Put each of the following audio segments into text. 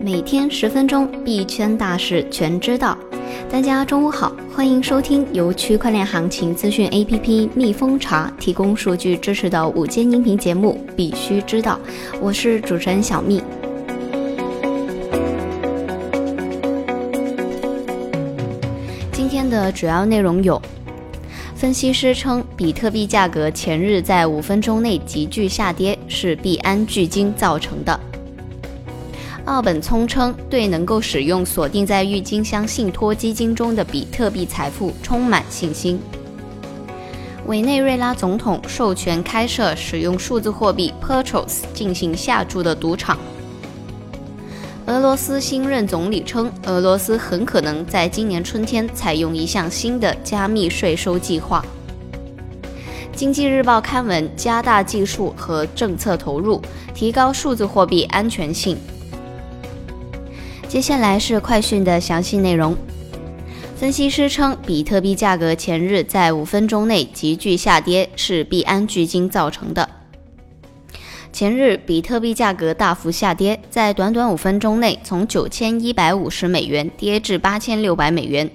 每天十分钟，币圈大事全知道。大家中午好，欢迎收听由区块链行情资讯 APP 蜜蜂茶提供数据支持的午间音频节目《必须知道》，我是主持人小蜜。今天的主要内容有：分析师称，比特币价格前日在五分钟内急剧下跌，是币安巨鲸造成的。奥本聪称，对能够使用锁定在郁金香信托基金中的比特币财富充满信心。委内瑞拉总统授权开设使用数字货币 Petros 进行下注的赌场。俄罗斯新任总理称，俄罗斯很可能在今年春天采用一项新的加密税收计划。经济日报刊文加大技术和政策投入，提高数字货币安全性。接下来是快讯的详细内容。分析师称，比特币价格前日在五分钟内急剧下跌，是币安巨鲸造成的。前日，比特币价格大幅下跌，在短短五分钟内从九千一百五十美元跌至八千六百美元。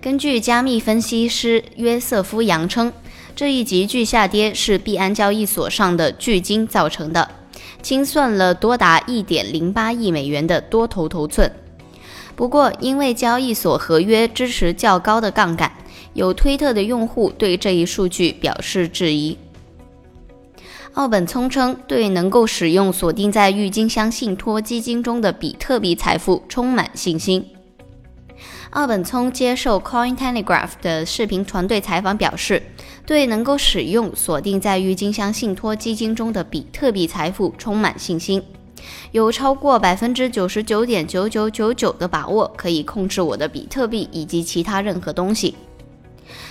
根据加密分析师约瑟夫扬称，这一急剧下跌是币安交易所上的巨鲸造成的。清算了多达一点零八亿美元的多头头寸，不过因为交易所合约支持较高的杠杆，有推特的用户对这一数据表示质疑。奥本聪称，对能够使用锁定在郁金香信托基金中的比特币财富充满信心。奥本聪接受 Coin Telegraph 的视频团队采访表示，对能够使用锁定在郁金香信托基金中的比特币财富充满信心，有超过百分之九十九点九九九九的把握可以控制我的比特币以及其他任何东西。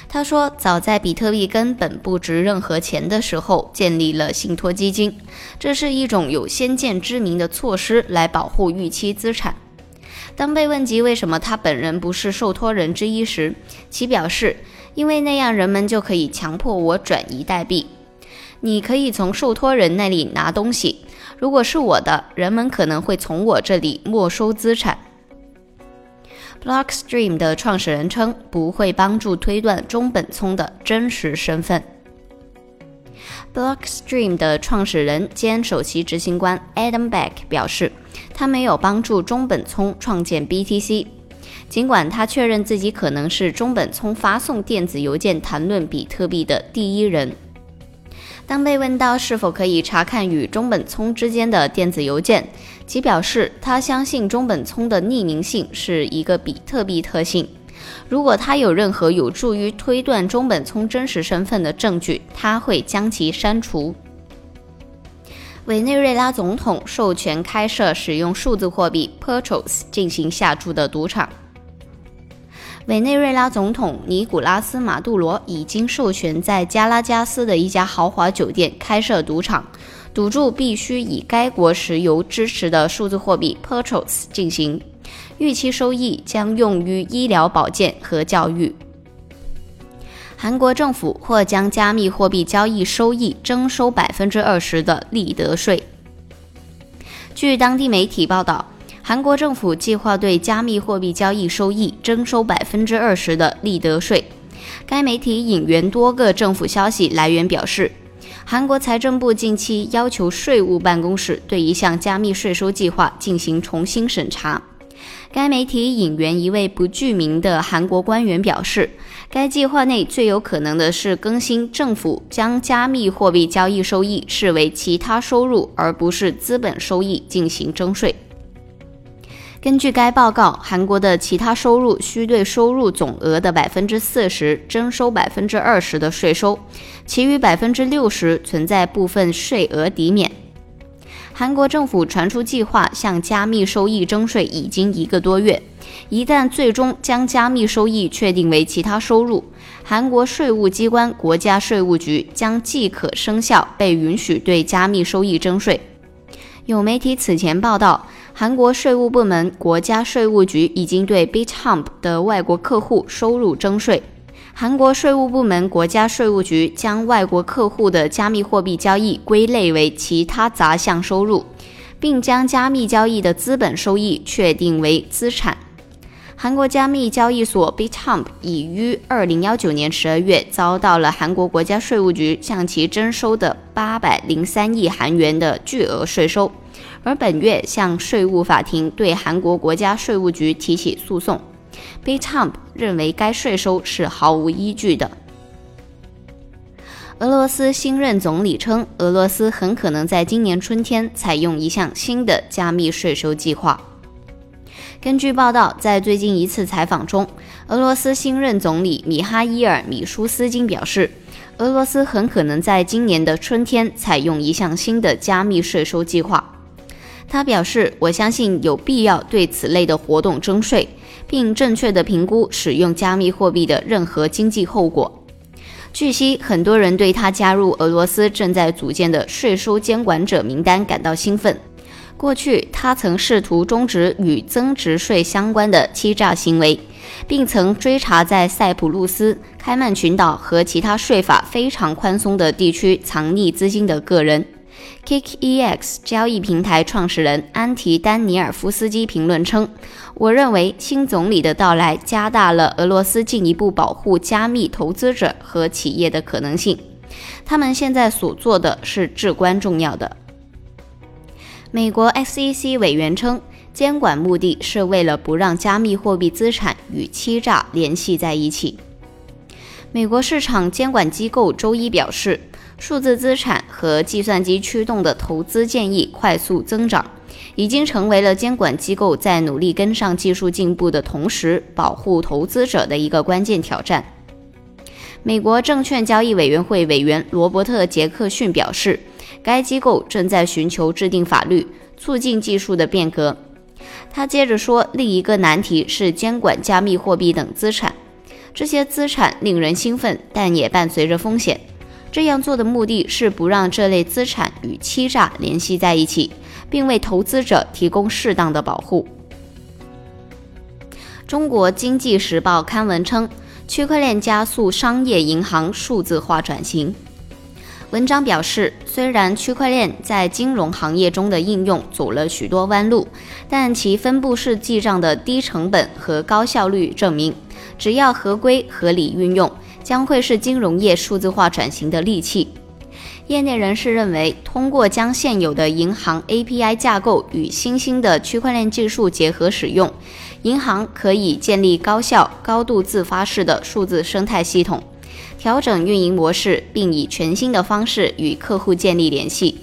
他说，早在比特币根本不值任何钱的时候，建立了信托基金，这是一种有先见之明的措施来保护预期资产。当被问及为什么他本人不是受托人之一时，其表示：“因为那样人们就可以强迫我转移代币。你可以从受托人那里拿东西，如果是我的，人们可能会从我这里没收资产。” Blockstream 的创始人称不会帮助推断中本聪的真实身份。Blockstream 的创始人兼首席执行官 Adam Back 表示。他没有帮助中本聪创建 BTC，尽管他确认自己可能是中本聪发送电子邮件谈论比特币的第一人。当被问到是否可以查看与中本聪之间的电子邮件，其表示他相信中本聪的匿名性是一个比特币特性。如果他有任何有助于推断中本聪真实身份的证据，他会将其删除。委内瑞拉总统授权开设使用数字货币 Petros 进行下注的赌场。委内瑞拉总统尼古拉斯·马杜罗已经授权在加拉加斯的一家豪华酒店开设赌场，赌注必须以该国石油支持的数字货币 Petros 进行，预期收益将用于医疗保健和教育。韩国政府或将加密货币交易收益征收百分之二十的利得税。据当地媒体报道，韩国政府计划对加密货币交易收益征收百分之二十的利得税。该媒体引援多个政府消息来源表示，韩国财政部近期要求税务办公室对一项加密税收计划进行重新审查。该媒体引援一位不具名的韩国官员表示，该计划内最有可能的是更新政府将加密货币交易收益视为其他收入而不是资本收益进行征税。根据该报告，韩国的其他收入需对收入总额的百分之四十征收百分之二十的税收，其余百分之六十存在部分税额抵免。韩国政府传出计划向加密收益征税已经一个多月，一旦最终将加密收益确定为其他收入，韩国税务机关国家税务局将即可生效，被允许对加密收益征税。有媒体此前报道，韩国税务部门国家税务局已经对 BitHump 的外国客户收入征税。韩国税务部门国家税务局将外国客户的加密货币交易归类为其他杂项收入。并将加密交易的资本收益确定为资产。韩国加密交易所 b i t u m p 已于二零幺九年十二月遭到了韩国国家税务局向其征收的八百零三亿韩元的巨额税收，而本月向税务法庭对韩国国家税务局提起诉讼。b i t u m p 认为该税收是毫无依据的。俄罗斯新任总理称，俄罗斯很可能在今年春天采用一项新的加密税收计划。根据报道，在最近一次采访中，俄罗斯新任总理米哈伊尔·米舒斯金表示，俄罗斯很可能在今年的春天采用一项新的加密税收计划。他表示：“我相信有必要对此类的活动征税，并正确地评估使用加密货币的任何经济后果。”据悉，很多人对他加入俄罗斯正在组建的税收监管者名单感到兴奋。过去，他曾试图终止与增值税相关的欺诈行为，并曾追查在塞浦路斯、开曼群岛和其他税法非常宽松的地区藏匿资金的个人。KickEX 交易平台创始人安提丹尼尔夫斯基评论称：“我认为新总理的到来加大了俄罗斯进一步保护加密投资者和企业的可能性。他们现在所做的是至关重要的。”美国 SEC 委员称，监管目的是为了不让加密货币资产与欺诈联系在一起。美国市场监管机构周一表示，数字资产和计算机驱动的投资建议快速增长，已经成为了监管机构在努力跟上技术进步的同时保护投资者的一个关键挑战。美国证券交易委员会委员罗伯特·杰克逊表示。该机构正在寻求制定法律，促进技术的变革。他接着说，另一个难题是监管加密货币等资产。这些资产令人兴奋，但也伴随着风险。这样做的目的是不让这类资产与欺诈联系在一起，并为投资者提供适当的保护。中国经济时报刊文称，区块链加速商业银行数字化转型。文章表示，虽然区块链在金融行业中的应用走了许多弯路，但其分布式记账的低成本和高效率证明，只要合规合理运用，将会是金融业数字化转型的利器。业内人士认为，通过将现有的银行 API 架构与新兴的区块链技术结合使用，银行可以建立高效、高度自发式的数字生态系统。调整运营模式，并以全新的方式与客户建立联系，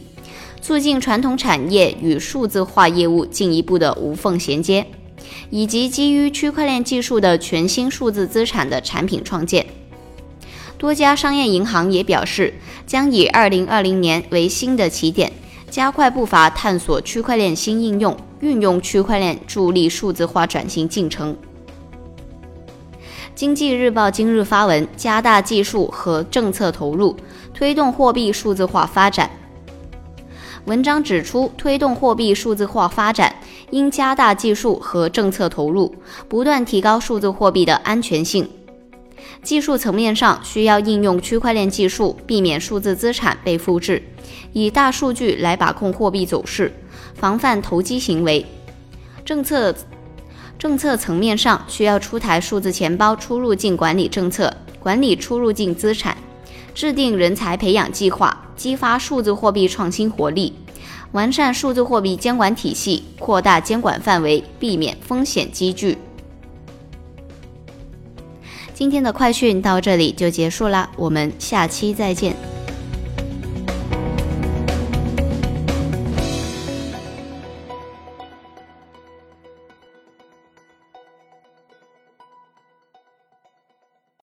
促进传统产业与数字化业务进一步的无缝衔接，以及基于区块链技术的全新数字资产的产品创建。多家商业银行也表示，将以2020年为新的起点，加快步伐探索区块链新应用，运用区块链助力数字化转型进程。经济日报今日发文，加大技术和政策投入，推动货币数字化发展。文章指出，推动货币数字化发展，应加大技术和政策投入，不断提高数字货币的安全性。技术层面上，需要应用区块链技术，避免数字资产被复制，以大数据来把控货币走势，防范投机行为。政策。政策层面上，需要出台数字钱包出入境管理政策，管理出入境资产，制定人才培养计划，激发数字货币创新活力，完善数字货币监管体系，扩大监管范围，避免风险积聚。今天的快讯到这里就结束啦，我们下期再见。